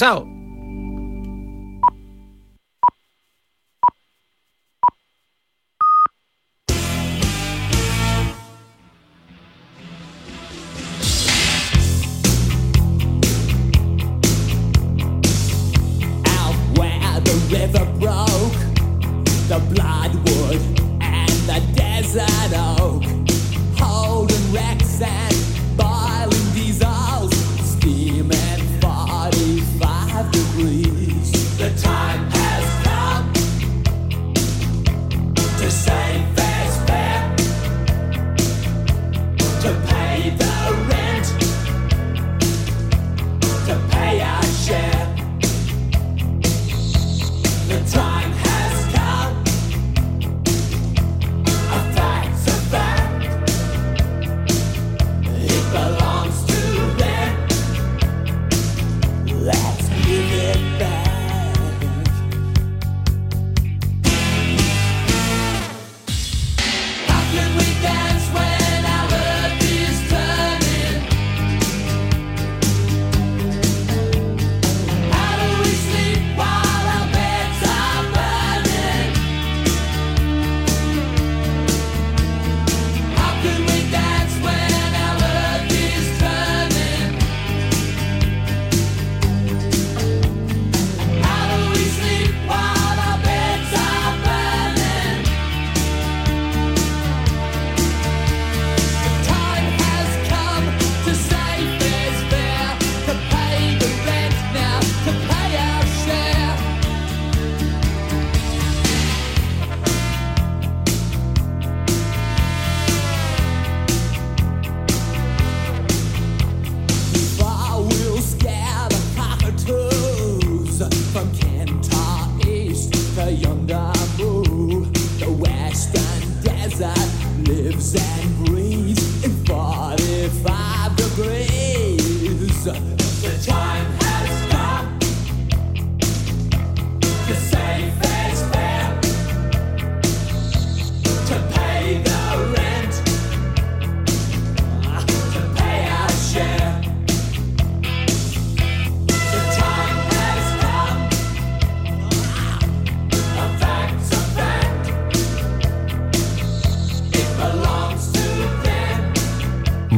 Chao.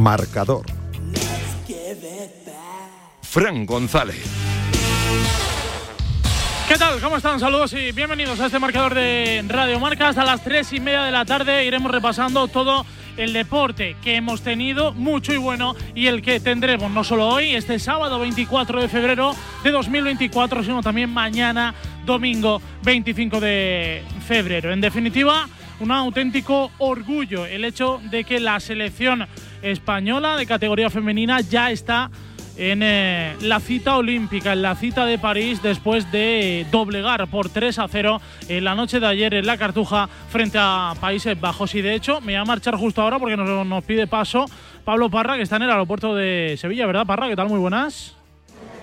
Marcador. Fran González. ¿Qué tal? ¿Cómo están? Saludos y bienvenidos a este marcador de Radio Marca. Hasta las 3 y media de la tarde iremos repasando todo el deporte que hemos tenido, mucho y bueno, y el que tendremos no solo hoy, este sábado 24 de febrero de 2024, sino también mañana, domingo 25 de febrero. En definitiva, un auténtico orgullo el hecho de que la selección española de categoría femenina ya está en eh, la cita olímpica, en la cita de París, después de doblegar por 3 a 0 en la noche de ayer en la Cartuja frente a Países Bajos. Y de hecho, me voy a marchar justo ahora porque nos pide paso Pablo Parra, que está en el aeropuerto de Sevilla, ¿verdad, Parra? ¿Qué tal? Muy buenas.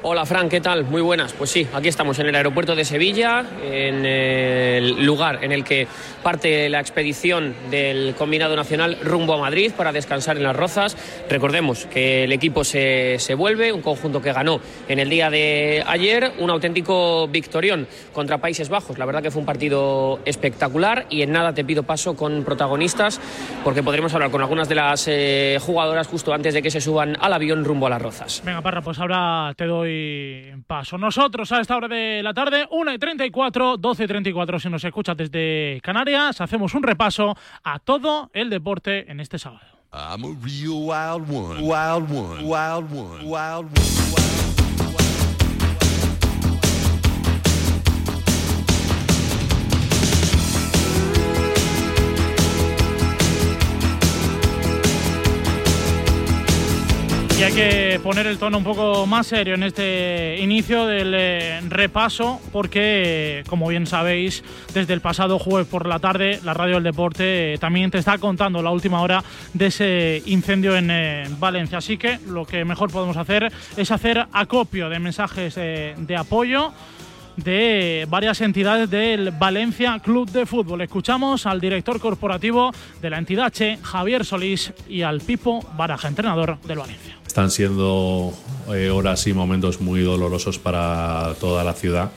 Hola Fran, ¿qué tal? Muy buenas. Pues sí, aquí estamos en el aeropuerto de Sevilla, en el lugar en el que parte la expedición del combinado nacional rumbo a Madrid para descansar en las Rozas. Recordemos que el equipo se, se vuelve, un conjunto que ganó en el día de ayer, un auténtico victorión contra Países Bajos. La verdad que fue un partido espectacular y en nada te pido paso con protagonistas porque podremos hablar con algunas de las eh, jugadoras justo antes de que se suban al avión rumbo a las Rozas. Venga, Parra, pues ahora te doy paso. Nosotros a esta hora de la tarde, 1 y 34, 12 y 34, si nos escuchas desde Canarias, hacemos un repaso a todo el deporte en este sábado. I'm a real wild one. Wild one. Wild one. Wild one. Y hay que poner el tono un poco más serio en este inicio del eh, repaso, porque, como bien sabéis, desde el pasado jueves por la tarde, la Radio del Deporte eh, también te está contando la última hora de ese incendio en eh, Valencia. Así que lo que mejor podemos hacer es hacer acopio de mensajes de apoyo de varias entidades del Valencia Club de Fútbol. Escuchamos al director corporativo de la entidad Che, Javier Solís, y al Pipo Baraja, entrenador del Valencia. Están siendo eh, horas y momentos muy dolorosos para toda la ciudad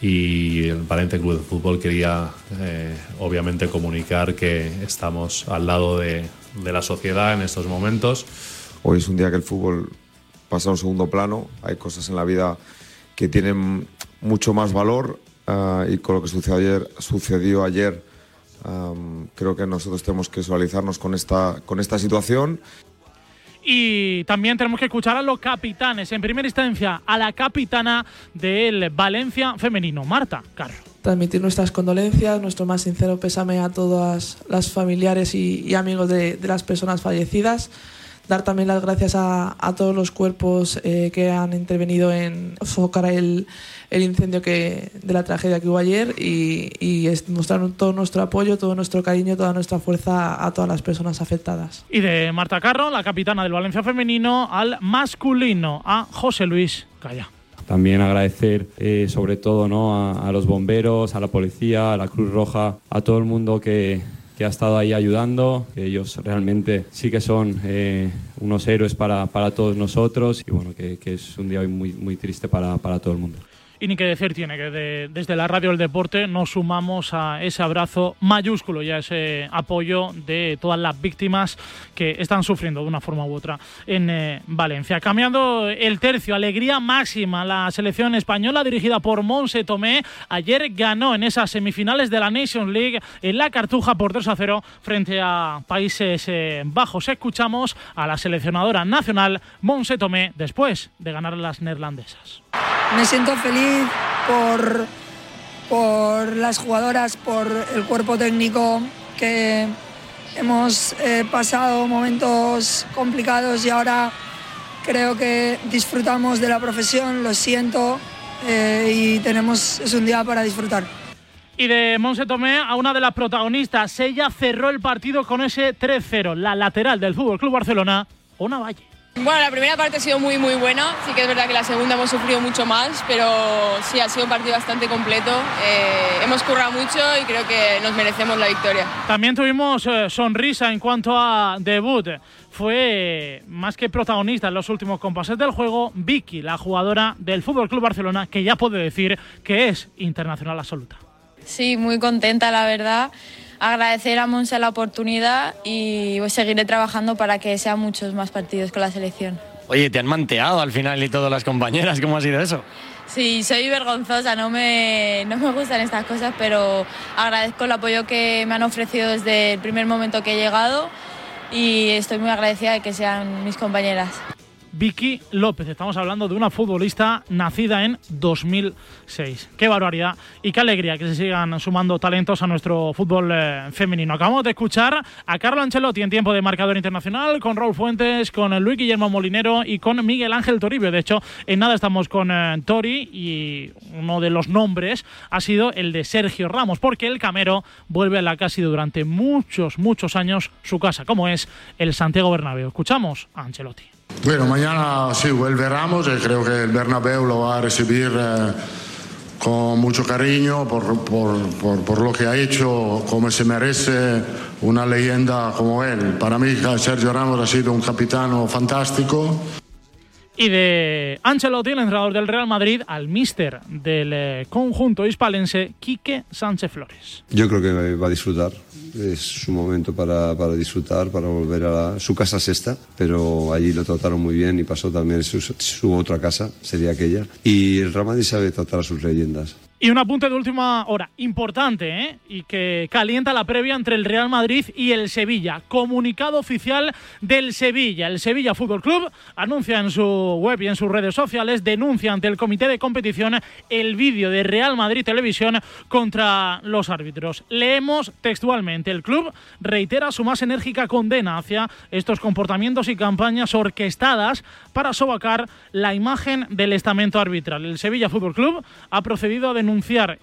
y el Valencia Club de Fútbol quería eh, obviamente comunicar que estamos al lado de, de la sociedad en estos momentos. Hoy es un día que el fútbol pasa a un segundo plano. Hay cosas en la vida que tienen mucho más valor ah, y con lo que sucedió ayer, sucedió ayer am, creo que nosotros tenemos que solidarizarnos con esta, con esta situación Y también tenemos que escuchar a los capitanes. En primera instancia, a la capitana del Valencia femenino, Marta Carro. transmitir nuestras condolencias, nuestro más sincero pésame a todas las familiares y, y amigos de, de las personas fallecidas. Dar también las gracias a, a todos los cuerpos eh, que han intervenido en sofocar el, el incendio que, de la tragedia que hubo ayer y, y mostrar todo nuestro apoyo, todo nuestro cariño, toda nuestra fuerza a todas las personas afectadas. Y de Marta Carro, la capitana del Valencia femenino, al masculino, a José Luis Calla. También agradecer eh, sobre todo ¿no? a, a los bomberos, a la policía, a la Cruz Roja, a todo el mundo que, que ha estado ahí ayudando, que ellos realmente sí que son eh, unos héroes para, para todos nosotros y bueno, que, que es un día hoy muy, muy triste para, para todo el mundo. Y ni que decir tiene que de- desde la radio del deporte nos sumamos a ese abrazo mayúsculo y a ese apoyo de todas las víctimas que están sufriendo de una forma u otra en eh, Valencia. Cambiando el tercio, alegría máxima. La selección española dirigida por Monse Tomé ayer ganó en esas semifinales de la Nations League en la Cartuja por 2 a 0 frente a Países eh, Bajos. Escuchamos a la seleccionadora nacional Monse Tomé después de ganar las neerlandesas. Me siento feliz por, por las jugadoras, por el cuerpo técnico, que hemos eh, pasado momentos complicados y ahora creo que disfrutamos de la profesión, lo siento, eh, y tenemos, es un día para disfrutar. Y de Monse Tomé a una de las protagonistas. Ella cerró el partido con ese 3-0. La lateral del Fútbol Club Barcelona, Ona Valle. Bueno, la primera parte ha sido muy muy buena, sí que es verdad que la segunda hemos sufrido mucho más, pero sí ha sido un partido bastante completo. Eh, hemos currado mucho y creo que nos merecemos la victoria. También tuvimos eh, sonrisa en cuanto a debut. Fue más que protagonista en los últimos compases del juego, Vicky, la jugadora del Fútbol Club Barcelona, que ya puede decir que es internacional absoluta. Sí, muy contenta la verdad. Agradecer a Monse la oportunidad y pues, seguiré trabajando para que sean muchos más partidos con la selección. Oye, te han manteado al final y todas las compañeras, ¿cómo ha sido eso? Sí, soy vergonzosa, no me, no me gustan estas cosas, pero agradezco el apoyo que me han ofrecido desde el primer momento que he llegado y estoy muy agradecida de que sean mis compañeras. Vicky López. Estamos hablando de una futbolista nacida en 2006. Qué barbaridad y qué alegría que se sigan sumando talentos a nuestro fútbol eh, femenino. Acabamos de escuchar a Carlo Ancelotti en tiempo de marcador internacional, con Raúl Fuentes, con Luis Guillermo Molinero y con Miguel Ángel Toribio. De hecho, en nada estamos con eh, Tori y uno de los nombres ha sido el de Sergio Ramos, porque el Camero vuelve a la que ha sido durante muchos, muchos años su casa, como es el Santiago Bernabéu. Escuchamos a Ancelotti. Bueno, mañana sí vuelve Ramos y creo que el Bernabéu lo va a recibir eh, con mucho cariño por, por, por, por lo que ha hecho, como se merece una leyenda como él. Para mí Sergio Ramos ha sido un capitano fantástico. Y de Ancelotti, el entrenador del Real Madrid, al míster del eh, conjunto hispalense, Quique Sánchez Flores. Yo creo que va a disfrutar. Es su momento para, para disfrutar, para volver a su casa sexta, pero allí lo trataron muy bien y pasó también su, su otra casa, sería aquella. Y el Real sabe tratar a sus leyendas. Y un apunte de última hora, importante, ¿eh? y que calienta la previa entre el Real Madrid y el Sevilla. Comunicado oficial del Sevilla. El Sevilla Fútbol Club anuncia en su web y en sus redes sociales, denuncia ante el comité de competición el vídeo de Real Madrid Televisión contra los árbitros. Leemos textualmente, el club reitera su más enérgica condena hacia estos comportamientos y campañas orquestadas para sobacar la imagen del estamento arbitral. El Sevilla Fútbol Club ha procedido a denunciar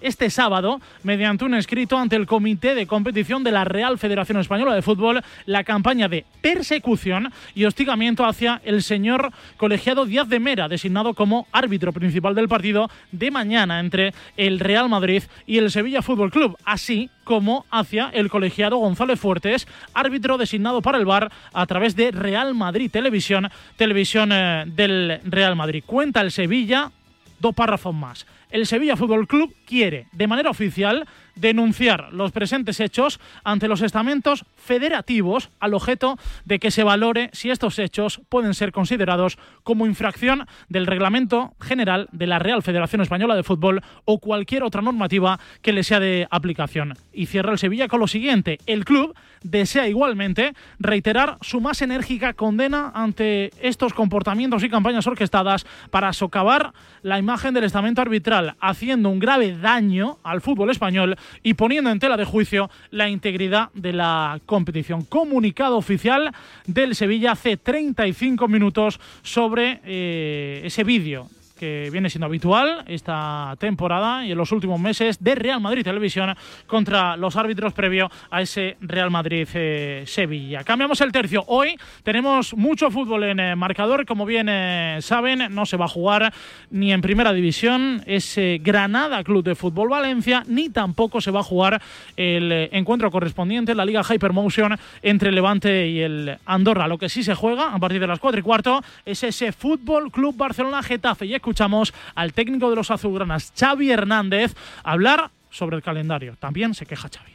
este sábado, mediante un escrito ante el Comité de Competición de la Real Federación Española de Fútbol, la campaña de persecución y hostigamiento hacia el señor colegiado Díaz de Mera, designado como árbitro principal del partido de mañana entre el Real Madrid y el Sevilla Fútbol Club, así como hacia el colegiado González Fuertes, árbitro designado para el VAR a través de Real Madrid Televisión, televisión eh, del Real Madrid. Cuenta el Sevilla, dos párrafos más. El Sevilla Fútbol Club quiere, de manera oficial, denunciar los presentes hechos ante los estamentos federativos al objeto de que se valore si estos hechos pueden ser considerados como infracción del Reglamento General de la Real Federación Española de Fútbol o cualquier otra normativa que le sea de aplicación. Y cierra el Sevilla con lo siguiente. El club desea igualmente reiterar su más enérgica condena ante estos comportamientos y campañas orquestadas para socavar la imagen del estamento arbitral, haciendo un grave daño al fútbol español y poniendo en tela de juicio la integridad de la competición. Comunicado oficial del Sevilla hace 35 minutos sobre eh, ese vídeo que viene siendo habitual esta temporada y en los últimos meses de Real Madrid Televisión contra los árbitros previo a ese Real Madrid-Sevilla. Cambiamos el tercio. Hoy tenemos mucho fútbol en eh, marcador. Como bien eh, saben, no se va a jugar ni en primera división ese Granada Club de Fútbol Valencia, ni tampoco se va a jugar el eh, encuentro correspondiente en la Liga Hypermotion entre Levante y el Andorra. Lo que sí se juega a partir de las 4 y cuarto es ese Fútbol Club Barcelona Getafe. Y escuchamos al técnico de los azulgranas, Xavi Hernández, hablar sobre el calendario. También se queja Xavi.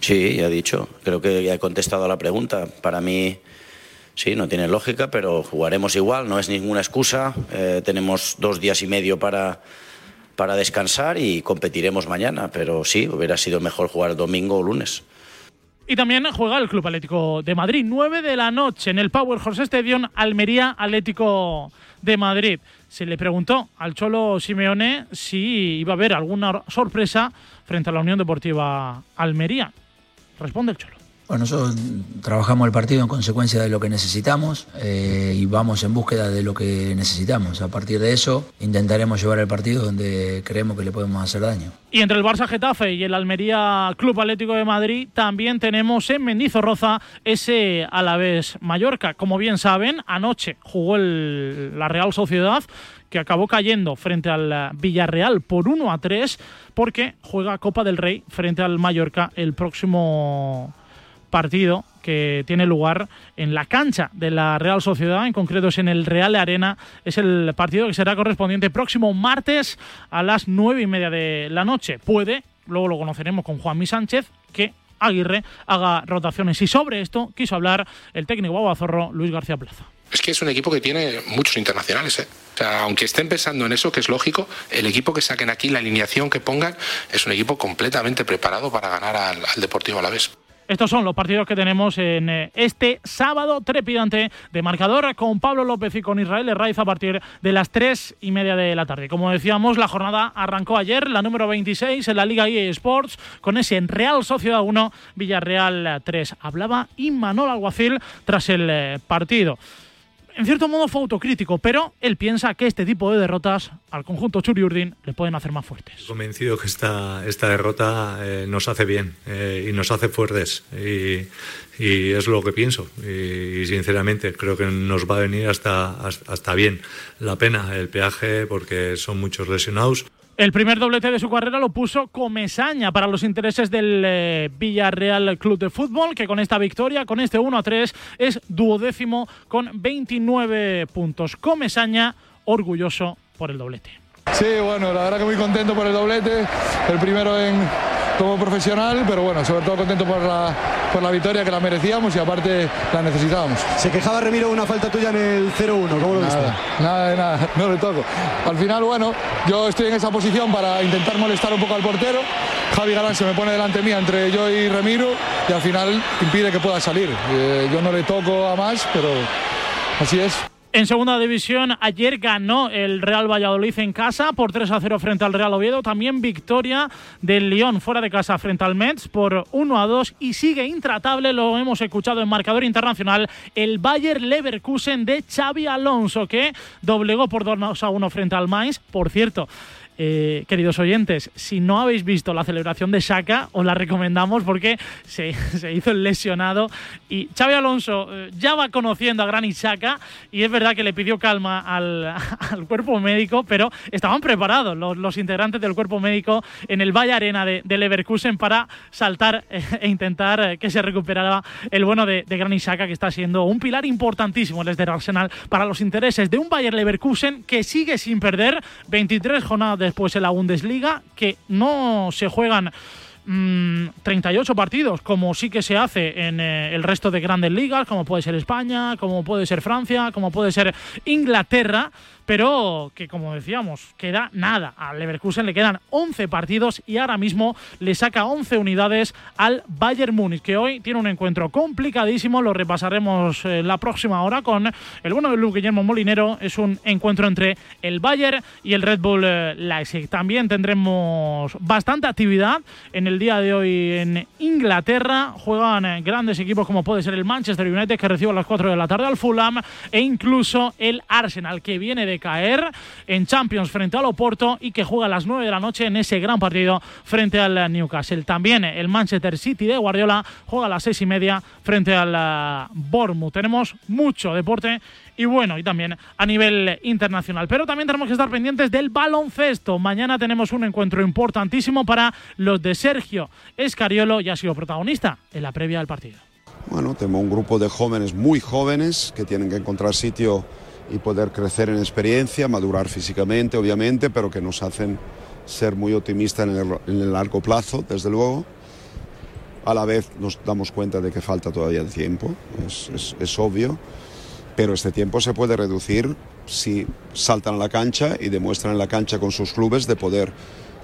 Sí, ya he dicho. Creo que ya he contestado a la pregunta. Para mí, sí, no tiene lógica, pero jugaremos igual. No es ninguna excusa. Eh, tenemos dos días y medio para, para descansar y competiremos mañana. Pero sí, hubiera sido mejor jugar domingo o lunes. Y también juega el Club Atlético de Madrid. 9 de la noche en el Power Horse Stadium, Almería Atlético de Madrid. Se le preguntó al Cholo Simeone si iba a haber alguna sorpresa frente a la Unión Deportiva Almería. Responde el Cholo. Bueno, nosotros trabajamos el partido en consecuencia de lo que necesitamos eh, y vamos en búsqueda de lo que necesitamos. A partir de eso intentaremos llevar el partido donde creemos que le podemos hacer daño. Y entre el Barça Getafe y el Almería Club Atlético de Madrid también tenemos en Mendizorroza ese Alavés Mallorca. Como bien saben, anoche jugó el- la Real Sociedad que acabó cayendo frente al Villarreal por 1 a 3 porque juega Copa del Rey frente al Mallorca el próximo partido que tiene lugar en la cancha de la Real Sociedad, en concreto es en el Real Arena, es el partido que será correspondiente próximo martes a las nueve y media de la noche. Puede, luego lo conoceremos con Juanmi Sánchez, que Aguirre haga rotaciones. Y sobre esto quiso hablar el técnico babazorro Luis García Plaza. Es que es un equipo que tiene muchos internacionales. ¿eh? O sea, aunque estén pensando en eso, que es lógico, el equipo que saquen aquí, la alineación que pongan, es un equipo completamente preparado para ganar al, al Deportivo Alavés. Estos son los partidos que tenemos en eh, este sábado trepidante de marcador con Pablo López y con Israel Herraiz a partir de las tres y media de la tarde. Como decíamos, la jornada arrancó ayer, la número 26 en la Liga EA Sports, con ese en Real Sociedad 1, Villarreal 3. Hablaba Imanol Alguacil tras el eh, partido. En cierto modo fue autocrítico, pero él piensa que este tipo de derrotas al conjunto Churi Urdin le pueden hacer más fuertes. convencido que esta, esta derrota eh, nos hace bien eh, y nos hace fuertes y, y es lo que pienso y, y sinceramente creo que nos va a venir hasta, hasta bien la pena el peaje porque son muchos lesionados. El primer doblete de su carrera lo puso Comesaña para los intereses del eh, Villarreal Club de Fútbol, que con esta victoria, con este 1 a 3, es duodécimo con 29 puntos. Comesaña, orgulloso por el doblete. Sí, bueno, la verdad que muy contento por el doblete, el primero en, como profesional, pero bueno, sobre todo contento por la, por la victoria que la merecíamos y aparte la necesitábamos. Se quejaba Remiro de una falta tuya en el 0-1, ¿cómo lo viste? Nada, nada de nada, no le toco. Al final, bueno, yo estoy en esa posición para intentar molestar un poco al portero. Javi Galán se me pone delante mía entre yo y Remiro y al final impide que pueda salir. Eh, yo no le toco a más, pero así es. En segunda división, ayer ganó el Real Valladolid en casa por 3 a 0 frente al Real Oviedo. También victoria del Lyon fuera de casa frente al Metz por 1 a 2 y sigue intratable, lo hemos escuchado en marcador internacional, el Bayer Leverkusen de Xavi Alonso que doblegó por 2 a 1 frente al Mainz. Por cierto, eh, queridos oyentes, si no habéis visto la celebración de Shaka, os la recomendamos porque se, se hizo el lesionado y Xavi Alonso eh, ya va conociendo a Granit Xhaka y es verdad que le pidió calma al, al cuerpo médico, pero estaban preparados los, los integrantes del cuerpo médico en el Valle Arena de, de Leverkusen para saltar eh, e intentar eh, que se recuperara el bueno de, de Granit Xhaka, que está siendo un pilar importantísimo desde el Arsenal para los intereses de un Bayer Leverkusen que sigue sin perder 23 jornadas después en la Bundesliga, que no se juegan mm, 38 partidos, como sí que se hace en eh, el resto de grandes ligas, como puede ser España, como puede ser Francia, como puede ser Inglaterra, pero que como decíamos, queda nada. Al Leverkusen le quedan 11 partidos y ahora mismo le saca 11 unidades al Bayern Múnich, que hoy tiene un encuentro complicadísimo, lo repasaremos eh, la próxima hora con el bueno de Luke Guillermo Molinero, es un encuentro entre el Bayern y el Red Bull eh, Leipzig. También tendremos bastante actividad en el día de hoy en Inglaterra, juegan eh, grandes equipos como puede ser el Manchester United que recibe a las 4 de la tarde al Fulham e incluso el Arsenal que viene de caer en Champions frente al Oporto y que juega a las 9 de la noche en ese gran partido frente al Newcastle. También el Manchester City de Guardiola juega a las 6 y media frente al uh, Bournemouth. Tenemos mucho deporte y bueno, y también a nivel internacional. Pero también tenemos que estar pendientes del baloncesto. Mañana tenemos un encuentro importantísimo para los de Sergio Escariolo, ya ha sido protagonista en la previa del partido. Bueno, tenemos un grupo de jóvenes muy jóvenes que tienen que encontrar sitio y poder crecer en experiencia, madurar físicamente, obviamente, pero que nos hacen ser muy optimistas en el, el largo plazo, desde luego. A la vez nos damos cuenta de que falta todavía tiempo, es, es, es obvio, pero este tiempo se puede reducir si saltan a la cancha y demuestran en la cancha con sus clubes de poder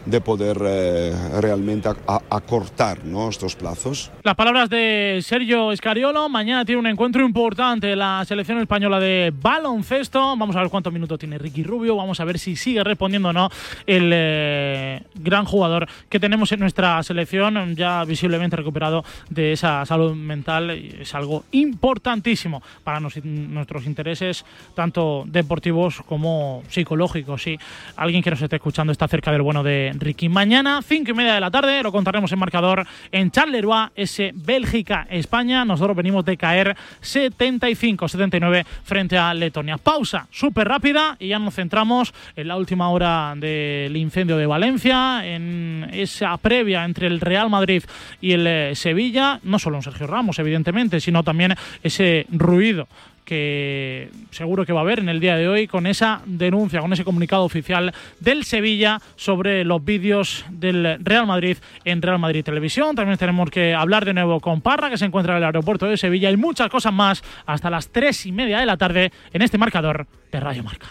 de poder eh, realmente acortar ¿no? estos plazos. Las palabras de Sergio Escariolo. Mañana tiene un encuentro importante la selección española de baloncesto. Vamos a ver cuántos minutos tiene Ricky Rubio. Vamos a ver si sigue respondiendo o no el eh, gran jugador que tenemos en nuestra selección, ya visiblemente recuperado de esa salud mental. Es algo importantísimo para nos- nuestros intereses, tanto deportivos como psicológicos. Si alguien que nos esté escuchando está cerca del bueno de Ricky. Mañana, cinco y media de la tarde, lo contaremos en marcador en Charleroi, ese Bélgica-España. Nosotros venimos de caer 75-79 frente a Letonia. Pausa súper rápida y ya nos centramos en la última hora del incendio de Valencia, en esa previa entre el Real Madrid y el eh, Sevilla. No solo en Sergio Ramos, evidentemente, sino también ese ruido que seguro que va a haber en el día de hoy con esa denuncia, con ese comunicado oficial del Sevilla sobre los vídeos del Real Madrid en Real Madrid Televisión. También tenemos que hablar de nuevo con Parra, que se encuentra en el aeropuerto de Sevilla, y muchas cosas más hasta las tres y media de la tarde en este marcador de Radio Marca.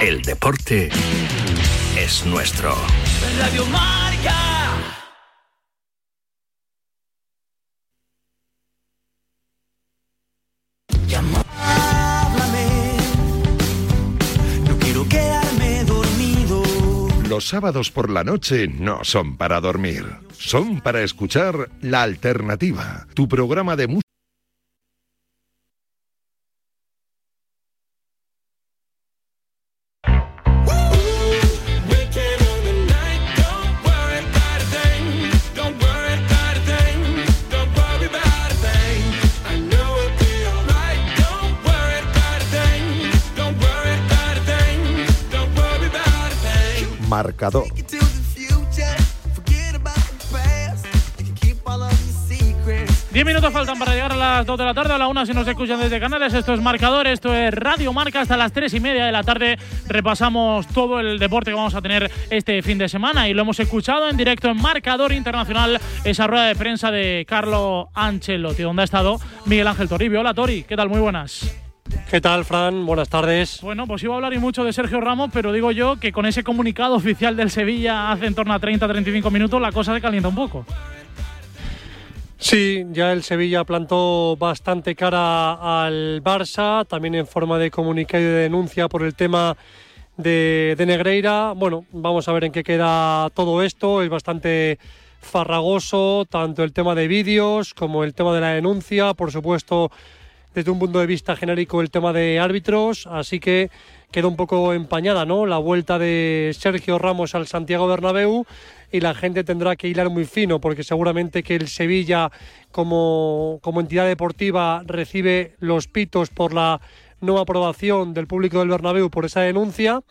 El deporte es nuestro. Radio Marca. Los sábados por la noche no son para dormir, son para escuchar La Alternativa, tu programa de música. La tarde, a la 1 si nos escuchan desde canales. Esto es Marcador, esto es Radio Marca. Hasta las 3 y media de la tarde repasamos todo el deporte que vamos a tener este fin de semana y lo hemos escuchado en directo en Marcador Internacional, esa rueda de prensa de Carlo Ancelotti, donde ha estado Miguel Ángel Toribio. Hola Tori, ¿qué tal? Muy buenas. ¿Qué tal, Fran? Buenas tardes. Bueno, pues iba a hablar y mucho de Sergio Ramos, pero digo yo que con ese comunicado oficial del Sevilla hace en torno a 30-35 minutos la cosa se calienta un poco. Sí, ya el Sevilla plantó bastante cara al Barça, también en forma de comunicado y de denuncia por el tema de, de Negreira. Bueno, vamos a ver en qué queda todo esto. Es bastante farragoso, tanto el tema de vídeos como el tema de la denuncia, por supuesto, desde un punto de vista genérico, el tema de árbitros. Así que quedó un poco empañada, ¿no? La vuelta de Sergio Ramos al Santiago Bernabéu y la gente tendrá que hilar muy fino porque seguramente que el Sevilla como, como entidad deportiva recibe los pitos por la no aprobación del público del Bernabéu por esa denuncia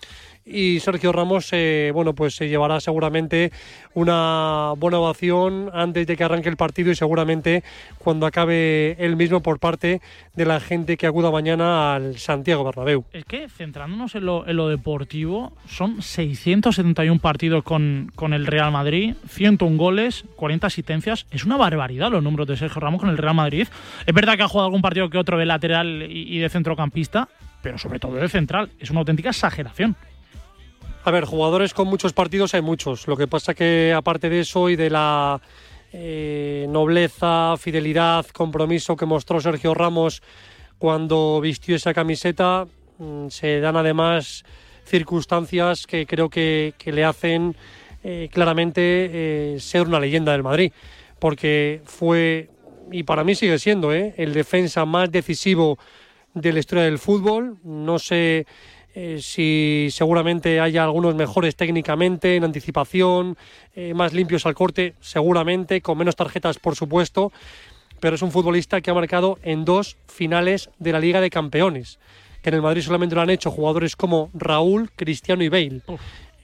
y Sergio Ramos eh, bueno pues se llevará seguramente una buena ovación antes de que arranque el partido y seguramente cuando acabe el mismo por parte de la gente que acuda mañana al Santiago Bernabéu. Es que centrándonos en lo, en lo deportivo, son 671 partidos con, con el Real Madrid, 101 goles, 40 asistencias. Es una barbaridad los números de Sergio Ramos con el Real Madrid. Es verdad que ha jugado algún partido que otro de lateral y, y de centrocampista, pero sobre todo de central. Es una auténtica exageración. A ver, jugadores con muchos partidos hay muchos. Lo que pasa que aparte de eso y de la eh, nobleza, fidelidad, compromiso que mostró Sergio Ramos cuando vistió esa camiseta, mm, se dan además circunstancias que creo que, le hacen eh, claramente eh, ser una leyenda del Madrid. Porque fue, y para mí sigue siendo, el defensa más decisivo de la historia del fútbol. No sé eh, si seguramente haya algunos mejores técnicamente, en anticipación, eh, más limpios al corte, seguramente, con menos tarjetas, por supuesto, pero es un futbolista que ha marcado en dos finales de la Liga de Campeones, que en el Madrid solamente lo han hecho jugadores como Raúl, Cristiano y Bale.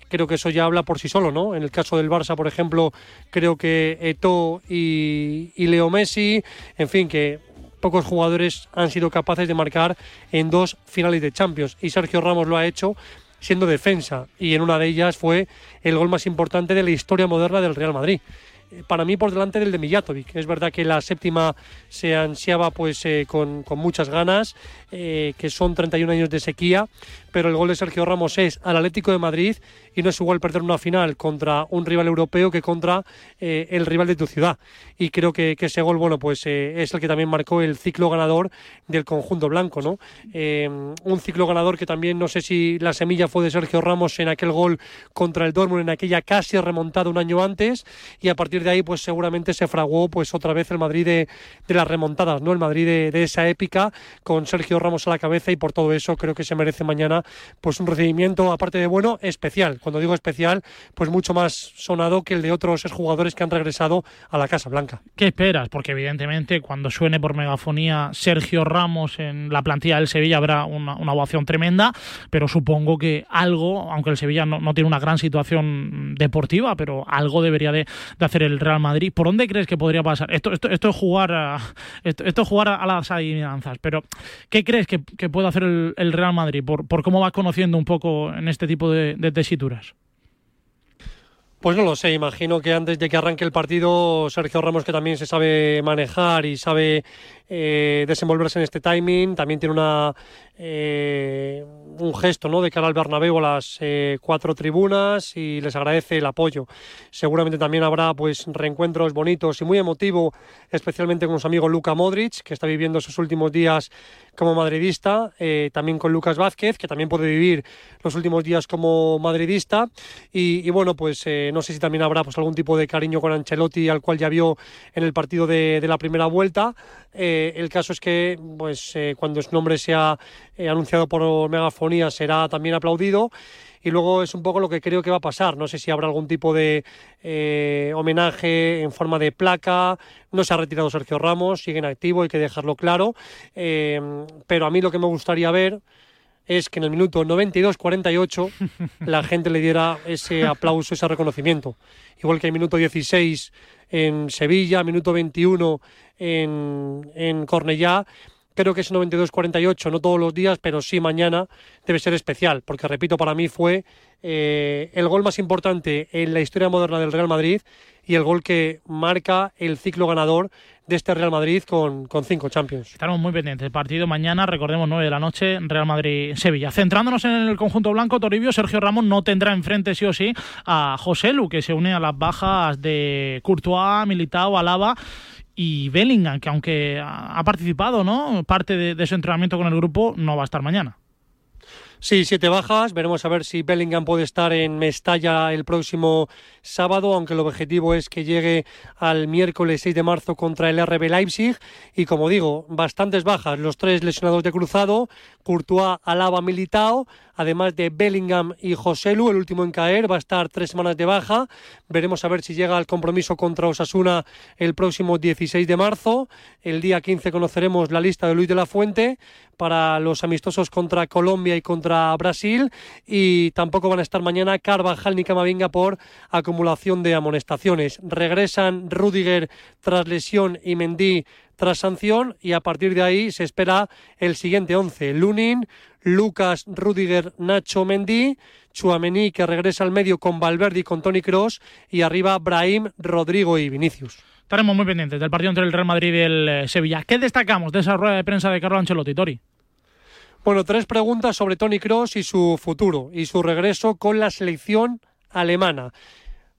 Creo que eso ya habla por sí solo, ¿no? En el caso del Barça, por ejemplo, creo que Eto'o y, y Leo Messi, en fin, que pocos jugadores han sido capaces de marcar en dos finales de Champions y Sergio Ramos lo ha hecho siendo defensa y en una de ellas fue el gol más importante de la historia moderna del Real Madrid. Eh, Para mí por delante del de Mijatovic. Es verdad que la séptima se ansiaba pues eh, con, muchas ganas, eh, que son 31 años de sequía, pero el gol de Sergio Ramos es al Atlético de Madrid y no es igual perder una final contra un rival europeo que contra eh, el rival de tu ciudad. Y creo que, ese gol, bueno, pues eh, es el que también marcó el ciclo ganador del conjunto blanco, ¿no? Eh, un ciclo ganador que también no sé si la semilla fue de Sergio Ramos en aquel gol contra el Dortmund, en aquella casi remontada un año antes, y a partir de ahí, pues seguramente se fraguó pues otra vez el Madrid de, de las remontadas, ¿no? El Madrid de, de esa épica con Sergio Ramos a la cabeza y por todo eso creo que se merece mañana pues un recibimiento, aparte de bueno, especial. Cuando digo especial, pues mucho más sonado que el de otros jugadores que han regresado a la Casa Blanca. ¿Qué esperas? Porque evidentemente cuando suene por megafonía Sergio Ramos en la plantilla del Sevilla habrá una, una ovación tremenda, pero supongo que algo, aunque el Sevilla no, no tiene una gran situación deportiva, pero algo debería de, de hacer el Real Madrid. ¿Por dónde crees que podría pasar? Esto, esto, esto es jugar a, esto, es jugar a, las adivinanzas, pero ¿qué crees que, que puede hacer el, Real Madrid por cómo va conociendo un poco en este tipo de, de tesituras? Pues no lo sé, imagino que antes de que arranque el partido, Sergio Ramos, que también se sabe manejar y sabe eh, desenvolverse en este timing, también tiene una eh, un gesto ¿no? de cara al Bernabéu a las eh, cuatro tribunas y les agradece el apoyo. Seguramente también habrá pues reencuentros bonitos y muy emotivo, especialmente con su amigo Luka Modric, que está viviendo sus últimos días como madridista, eh, también con Lucas Vázquez, que también puede vivir los últimos días como madridista. Y, bueno, pues no sé si también habrá pues, algún tipo de cariño con Ancelotti, al cual ya vio en el partido de, de la primera vuelta. El caso es que pues, cuando su nombre sea eh, anunciado por megafonía será también aplaudido. Y luego es un poco lo que creo que va a pasar. No sé si habrá algún tipo de eh, homenaje en forma de placa. No se ha retirado Sergio Ramos, sigue en activo, hay que dejarlo claro. Eh, pero a mí lo que me gustaría ver es que en el minuto 92-48 la gente le diera ese aplauso, ese reconocimiento. Igual que el minuto 16 en Sevilla, minuto 21 en, en Cornellá. Creo que ese 92-48, no todos los días, pero sí mañana, debe ser especial, porque repito, para mí fue eh, el gol más importante en la historia moderna del Real Madrid y el gol que marca el ciclo ganador de este Real Madrid con, cinco Champions. Estaremos muy pendientes. El partido mañana, recordemos, 9 de la noche, Real Madrid-Sevilla. Centrándonos en el conjunto blanco, Toribio, Sergio Ramos no tendrá enfrente sí o sí a José Lu, que se une a las bajas de Courtois, Militao, Alaba y Bellingham, que aunque ha participado, ¿no? Parte de, de su entrenamiento con el grupo, no va a estar mañana. Sí, siete bajas. Veremos a ver si Bellingham puede estar en Mestalla el próximo sábado, aunque el objetivo es que llegue al miércoles 6 de marzo contra el RB Leipzig. Y como digo, bastantes bajas. Los tres lesionados de cruzado, Courtois, Alaba, Militao. además de Bellingham y Joselu, el último en caer, va a estar tres semanas de baja. Veremos a ver si llega al compromiso contra Osasuna el próximo 16 de marzo. El día 15 conoceremos la lista de Luis de la Fuente para los amistosos contra Colombia y contra Brasil y tampoco van a estar mañana Carvajal ni Camavinga por acumulación de amonestaciones. Regresan Rudiger tras lesión y Mendy tras sanción y a partir de ahí se espera el siguiente 11. Lunin, Lucas, Rudiger, Nacho, Mendy, Chuamení que regresa al medio con Valverde y con Tony Cross y arriba Brahim, Rodrigo y Vinicius. Estaremos muy pendientes del partido entre el Real Madrid y el eh, Sevilla. ¿Qué destacamos de esa rueda de prensa de Carlo Ancelotti, Tori? Bueno, tres preguntas sobre Tony Cross y su futuro y su regreso con la selección alemana.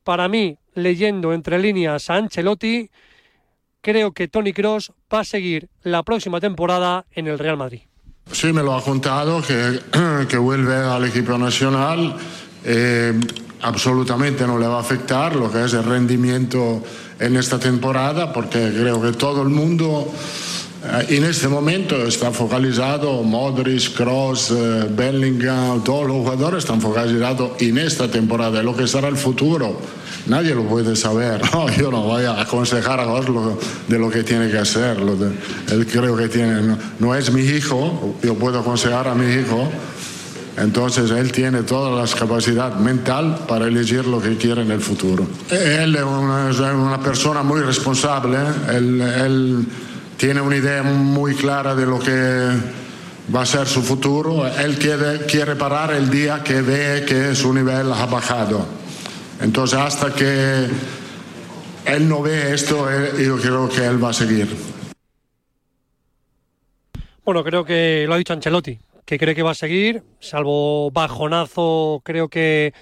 Para mí, leyendo entre líneas a Ancelotti, creo que Tony Cross va a seguir la próxima temporada en el Real Madrid. Sí, me lo ha contado que, que vuelve al equipo nacional. eh, absolutamente no le va a afectar lo que es el rendimiento en esta temporada, porque creo que todo el mundo eh, en este momento está focalizado, Modric, Cross, eh, Bellingham, todos los jugadores están focalizados en esta temporada. Lo que será el futuro, nadie lo puede saber. No, yo no voy a aconsejar a Oslo de lo que tiene que hacer. Él creo que tiene, no, es mi hijo, yo puedo aconsejar a mi hijo. Entonces él tiene toda la capacidad mental para elegir lo que quiere en el futuro. Él es una, persona muy responsable, él, él tiene una idea muy clara de lo que va a ser su futuro. Él quiere, quiere parar el día que ve que su nivel ha bajado. Entonces hasta que él no ve esto, él- yo creo que él va a seguir. Bueno, creo que lo ha dicho Ancelotti, que cree que va a seguir, salvo bajonazo, creo que,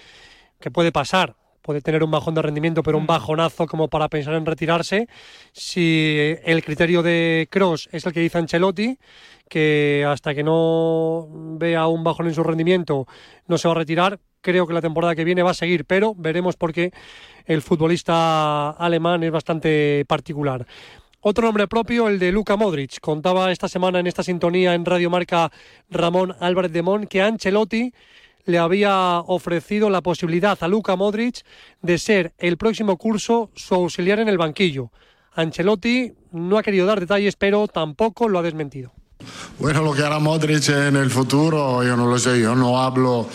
que puede pasar. Puede tener un bajón de rendimiento, pero un bajonazo como para pensar en retirarse. Si el criterio de Cross es el que dice Ancelotti, que hasta que no vea un bajón en su rendimiento no se va a retirar, creo que la temporada que viene va a seguir, pero veremos porque el futbolista alemán es bastante particular. Otro nombre propio, el de Luka Modric. Contaba esta semana en esta sintonía en Radio Marca Ramón Álvarez de Mon que Ancelotti le había ofrecido la posibilidad a Luka Modric de ser el próximo curso su auxiliar en el banquillo. Ancelotti no ha querido dar detalles, pero tampoco lo ha desmentido. Bueno, lo que hará Modric en el futuro, yo no lo sé, yo no hablo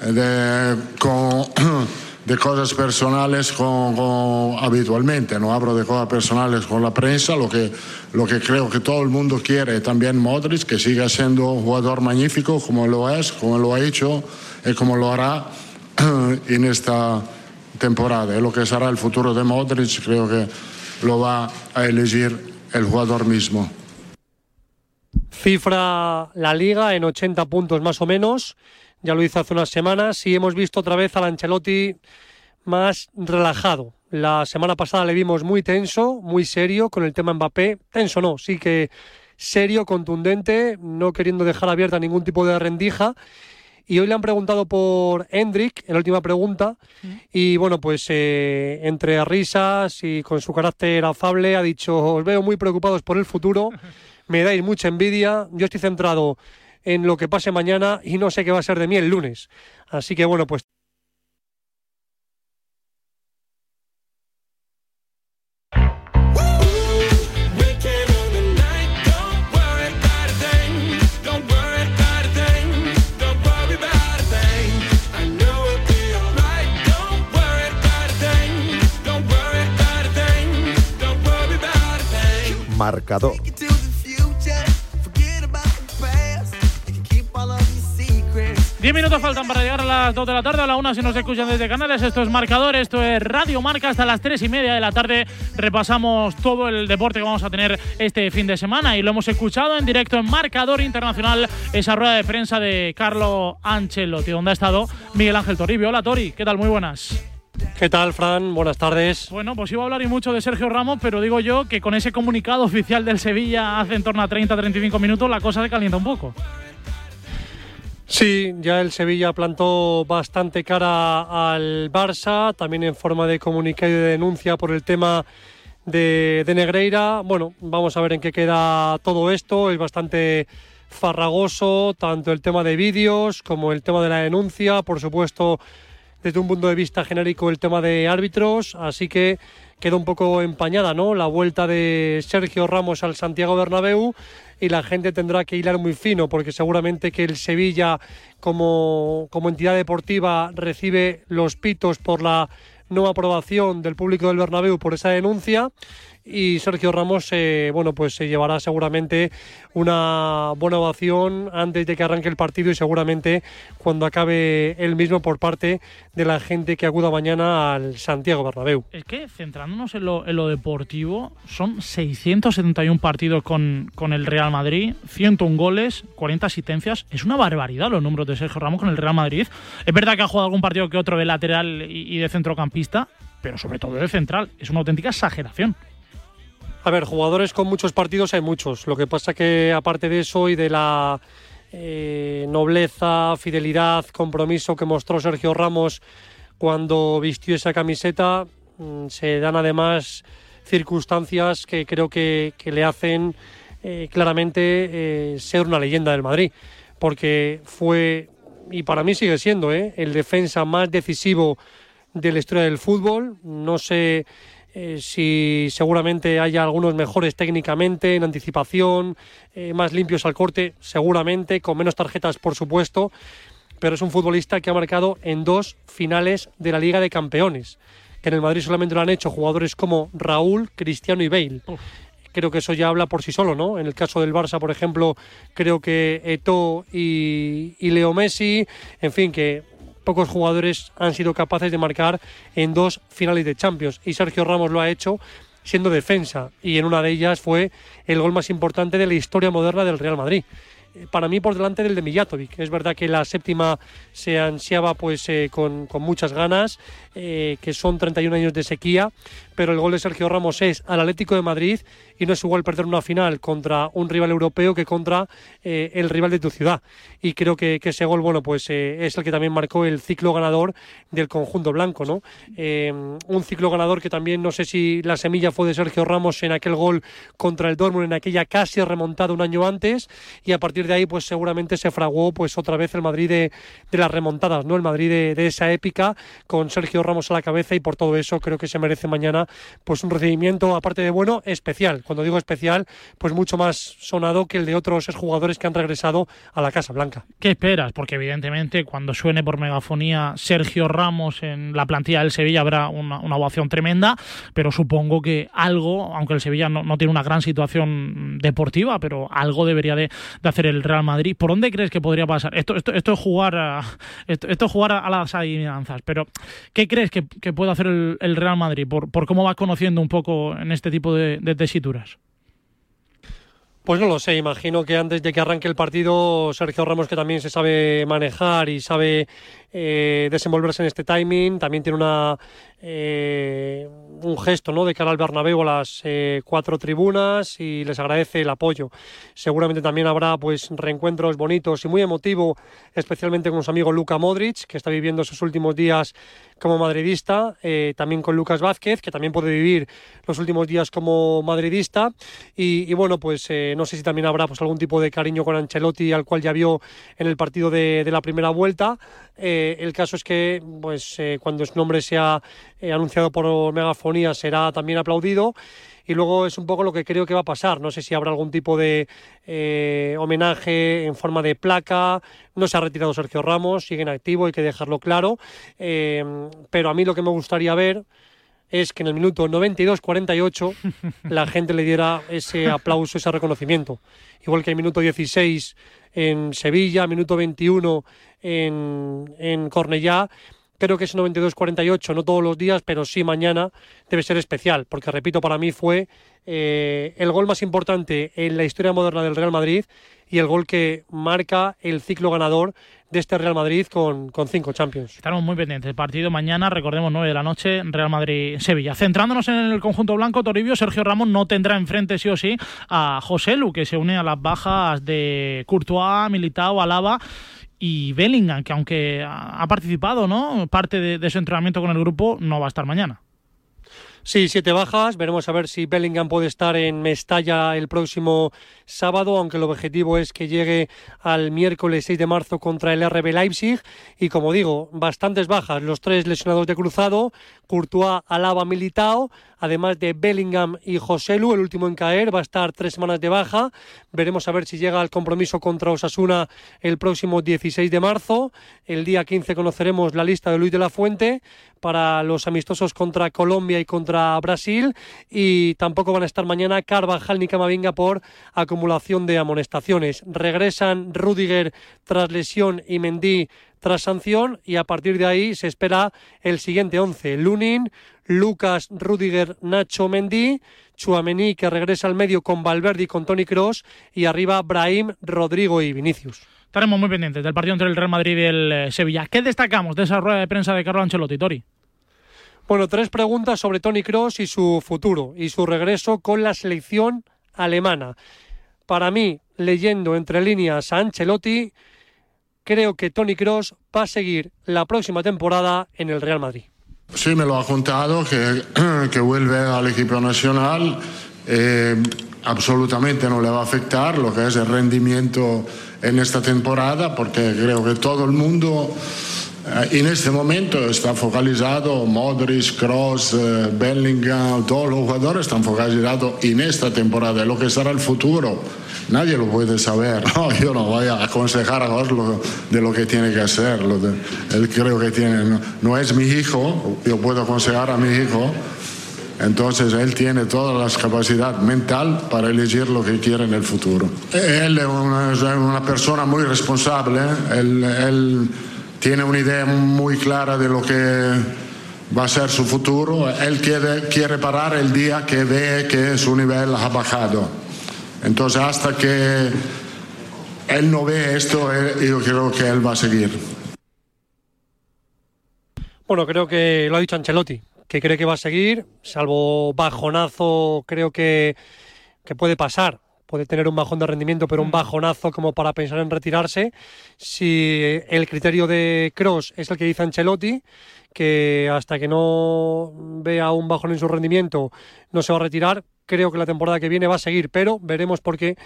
de, con- de cosas personales con- habitualmente, no hablo de cosas personales con la prensa, lo que, lo que creo que todo el mundo quiere, también Modric, que siga siendo un jugador magnífico como lo es, como lo ha hecho y como lo hará en esta temporada. Lo que será el futuro de Modric, creo que lo va a elegir el jugador mismo. Cifra la liga en 80 puntos más o menos. Ya lo hizo hace unas semanas y hemos visto otra vez al Ancelotti más relajado. La semana pasada le vimos muy tenso, muy serio con el tema Mbappé. Tenso no, sí que serio, contundente, no queriendo dejar abierta ningún tipo de rendija. Y hoy le han preguntado por Hendrik, en la última pregunta, y bueno, pues eh, entre risas y con su carácter afable ha dicho, os veo muy preocupados por el futuro, me dais mucha envidia, yo estoy centrado en lo que pase mañana y no sé qué va a ser de mí el lunes. Así que bueno, pues Marcador. Diez minutos faltan para llegar a las 2 de la tarde, a la 1 si nos escuchan desde Canales. Esto es Marcador, esto es Radio Marca. Hasta las 3 y media de la tarde repasamos todo el deporte que vamos a tener este fin de semana y lo hemos escuchado en directo en Marcador Internacional, esa rueda de prensa de Carlo Ancelotti, donde ha estado Miguel Ángel Toribio. Hola Tori, ¿qué tal? Muy buenas. ¿qué tal, Fran? Buenas tardes. Bueno, pues iba a hablar y mucho de Sergio Ramos, pero digo yo que con ese comunicado oficial del Sevilla hace en torno a 30-35 minutos la cosa se calienta un poco. Sí, ya el Sevilla plantó bastante cara al Barça, también en forma de comunicado y de denuncia por el tema de, de Negreira. Bueno, vamos a ver en qué queda todo esto. Es bastante farragoso, tanto el tema de vídeos como el tema de la denuncia, por supuesto, desde un punto de vista genérico el tema de árbitros, así que queda un poco empañada, ¿no? La vuelta de Sergio Ramos al Santiago Bernabéu y la gente tendrá que hilar muy fino porque seguramente que el Sevilla como, como entidad deportiva recibe los pitos por la no aprobación del público del Bernabéu por esa denuncia y Sergio Ramos eh, bueno pues se llevará seguramente una buena ovación antes de que arranque el partido y seguramente cuando acabe el mismo por parte de la gente que acuda mañana al Santiago Bernabéu. Es que centrándonos en lo, deportivo, son 671 partidos con, con el Real Madrid, 101 goles, 40 asistencias. Es una barbaridad los números de Sergio Ramos con el Real Madrid. Es verdad que ha jugado algún partido que otro de lateral y, y de centrocampista, pero sobre todo de central. Es una auténtica exageración. A ver, jugadores con muchos partidos hay muchos. Lo que pasa que aparte de eso y de la eh, nobleza, fidelidad, compromiso que mostró Sergio Ramos cuando vistió esa camiseta, mm, se dan además circunstancias que creo que, le hacen eh, claramente eh, ser una leyenda del Madrid. Porque fue, y para mí sigue siendo, el defensa más decisivo de la historia del fútbol. No sé eh, si seguramente haya algunos mejores técnicamente, en anticipación, eh, más limpios al corte, seguramente, con menos tarjetas, por supuesto, pero es un futbolista que ha marcado en dos finales de la Liga de Campeones, que en el Madrid solamente lo han hecho jugadores como Raúl, Cristiano y Bale. Creo que eso ya habla por sí solo, ¿no? En el caso del Barça, por ejemplo, creo que Eto'o y, y Leo Messi, en fin, que pocos jugadores han sido capaces de marcar en dos finales de Champions y Sergio Ramos lo ha hecho siendo defensa y en una de ellas fue el gol más importante de la historia moderna del Real Madrid. Eh, Para mí por delante del de Mijatovic. Es verdad que la séptima se ansiaba pues eh, con, con muchas ganas, eh, que son 31 años de sequía, pero el gol de Sergio Ramos es al Atlético de Madrid y no es igual perder una final contra un rival europeo que contra el rival de tu ciudad. Y creo que, que ese gol, bueno, pues es el que también marcó el ciclo ganador del conjunto blanco, ¿no? Un ciclo ganador que también no sé si la semilla fue de Sergio Ramos en aquel gol contra el Dortmund en aquella casi remontada un año antes y a partir de ahí pues seguramente se fraguó pues otra vez el Madrid de, de las remontadas, ¿no? El Madrid de, de esa épica con Sergio Ramos a la cabeza y por todo eso creo que se merece mañana pues un recibimiento aparte de bueno especial. Cuando digo especial, pues mucho más sonado que el de otros jugadores que han regresado a la Casa Blanca. ¿Qué esperas? Porque evidentemente cuando suene por megafonía Sergio Ramos en la plantilla del Sevilla habrá una, una ovación tremenda, pero supongo que algo, aunque el Sevilla no, no tiene una gran situación deportiva, pero algo debería de, de hacer el Real Madrid. ¿Por dónde crees que podría pasar? Esto, esto, es jugar a, esto, es jugar a, las adivinanzas, pero ¿qué crees que, puede hacer el, Real Madrid por, por cómo va conociendo un poco en este tipo de, de tesituras? Pues no lo sé, imagino que antes de que arranque el partido, Sergio Ramos, que también se sabe manejar y sabe eh, desenvolverse en este timing, también tiene una eh, un gesto ¿no? de cara al Bernabéu a las eh, cuatro tribunas y les agradece el apoyo. Seguramente también habrá pues reencuentros bonitos y muy emotivo, especialmente con su amigo Luka Modric, que está viviendo sus últimos días como madridista, eh, también con Lucas Vázquez, que también puede vivir los últimos días como madridista. Y, y bueno, pues eh, no sé si también habrá pues, algún tipo de cariño con Ancelotti, al cual ya vio en el partido de, de la primera vuelta. Eh, el caso es que pues, eh, cuando su nombre sea eh, anunciado por megafonía será también aplaudido. Y luego es un poco lo que creo que va a pasar. No sé si habrá algún tipo de homenaje en forma de placa. No se ha retirado Sergio Ramos, sigue en activo, hay que dejarlo claro. Pero a mí lo que me gustaría ver es que en el minuto 92-48 la gente le diera ese aplauso, ese reconocimiento. Igual que en el minuto 16 en Sevilla, minuto 21 en, en Cornellá. Creo que ese 92-48, no todos los días, pero sí mañana, debe ser especial, porque repito, para mí fue eh, el gol más importante en la historia moderna del Real Madrid y el gol que marca el ciclo ganador de este Real Madrid con, con cinco Champions. Estaremos muy pendientes. Partido mañana, recordemos, 9 de la noche, Real Madrid-Sevilla. Centrándonos en el conjunto blanco, Toribio, Sergio Ramos no tendrá enfrente sí o sí a José Lu, que se une a las bajas de Courtois, Militao, Alaba y Bellingham, que aunque ha participado, ¿no? Parte de, de su entrenamiento con el grupo, no va a estar mañana. Sí, siete bajas. Veremos a ver si Bellingham puede estar en Mestalla el próximo sábado, aunque el objetivo es que llegue al miércoles 6 de marzo contra el RB Leipzig. Y como digo, bastantes bajas. Los tres lesionados de cruzado, Courtois, Alaba, Militao, además de Bellingham y Joselu, el último en caer, va a estar tres semanas de baja. Veremos a ver si llega al compromiso contra Osasuna el próximo 16 de marzo. El día 15 conoceremos la lista de Luis de la Fuente para los amistosos contra Colombia y contra Brasil. Y tampoco van a estar mañana Carvajal ni Camavinga por acumulación de amonestaciones. Regresan Rudiger tras lesión y Mendy tras sanción y a partir de ahí se espera el siguiente 11. Lunin, Lucas, Rudiger, Nacho, Mendy, Chuamení que regresa al medio con Valverde y con Tony Cross y arriba Brahim, Rodrigo y Vinicius. Estaremos muy pendientes del partido entre el Real Madrid y el eh, Sevilla. ¿Qué destacamos de esa rueda de prensa de Carlo Ancelotti, Tori? Bueno, tres preguntas sobre Tony Cross y su futuro y su regreso con la selección alemana. Para mí, leyendo entre líneas a Ancelotti, creo que Tony Cross va a seguir la próxima temporada en el Real Madrid. Sí, me lo ha contado que, que vuelve al equipo nacional. eh, absolutamente no le va a afectar lo que es el rendimiento en esta temporada, porque creo que todo el mundo en este momento está focalizado, Modric, Cross, eh, Bellingham, todos los jugadores están focalizados en esta temporada, lo que será el futuro. Nadie lo puede saber, ¿no? yo no voy a aconsejar a Oslo de lo que tiene que hacer. él creo que tiene, no, no es mi hijo, yo puedo aconsejar a mi hijo, entonces él tiene toda la capacidad mental para elegir lo que quiere en el futuro. Él es una, una persona muy responsable, él, él tiene una idea muy clara de lo que va a ser su futuro. Él quiere, quiere parar el día que ve que su nivel ha bajado. Entonces hasta que él no ve esto, él- yo creo que él va a seguir. Bueno, creo que lo ha dicho Ancelotti, que cree que va a seguir, salvo bajonazo, creo que, que puede pasar. Puede tener un bajón de rendimiento, pero un bajonazo como para pensar en retirarse. Si el criterio de Cross es el que dice Ancelotti, que hasta que no vea un bajón en su rendimiento no se va a retirar, creo que la temporada que viene va a seguir, pero veremos porque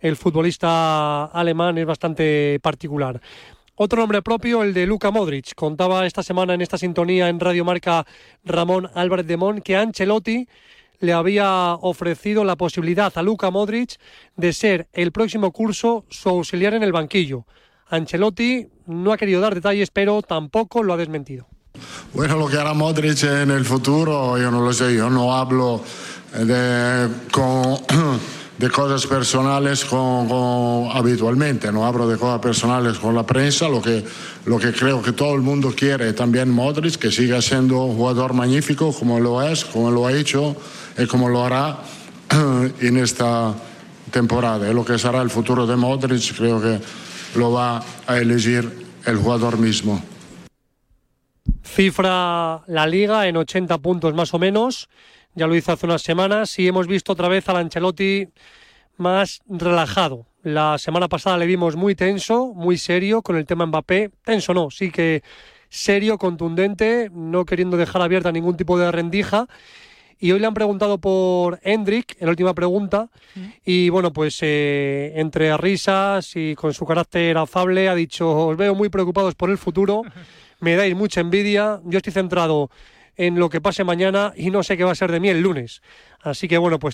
el futbolista alemán es bastante particular. Otro nombre propio, el de Luka Modric. Contaba esta semana en esta sintonía en Radio Marca Ramón Álvarez de Mon que Ancelotti le había ofrecido la posibilidad a Luka Modric de ser el próximo curso su auxiliar en el banquillo. Ancelotti no ha querido dar detalles, pero tampoco lo ha desmentido. Bueno, lo que hará Modric en el futuro, yo no lo sé, yo no hablo de, con- de cosas personales con- con- habitualmente, no hablo de cosas personales con la prensa, lo que, lo que creo que todo el mundo quiere, también Modric, que siga siendo un jugador magnífico como lo es, como lo ha hecho como lo hará en esta temporada. Y lo que será el futuro de Modric, creo que lo va a elegir el jugador mismo. Cifra la liga en 80 puntos más o menos. Ya lo hizo hace unas semanas y hemos visto otra vez al Ancelotti más relajado. La semana pasada le vimos muy tenso, muy serio con el tema Mbappé. Tenso no, sí que serio, contundente, no queriendo dejar abierta ningún tipo de rendija. Y hoy le han preguntado por Hendrik, en la última pregunta, y bueno, pues eh, entre risas y con su carácter afable ha dicho, os veo muy preocupados por el futuro, me dais mucha envidia, yo estoy centrado en lo que pase mañana y no sé qué va a ser de mí el lunes. Así que bueno, pues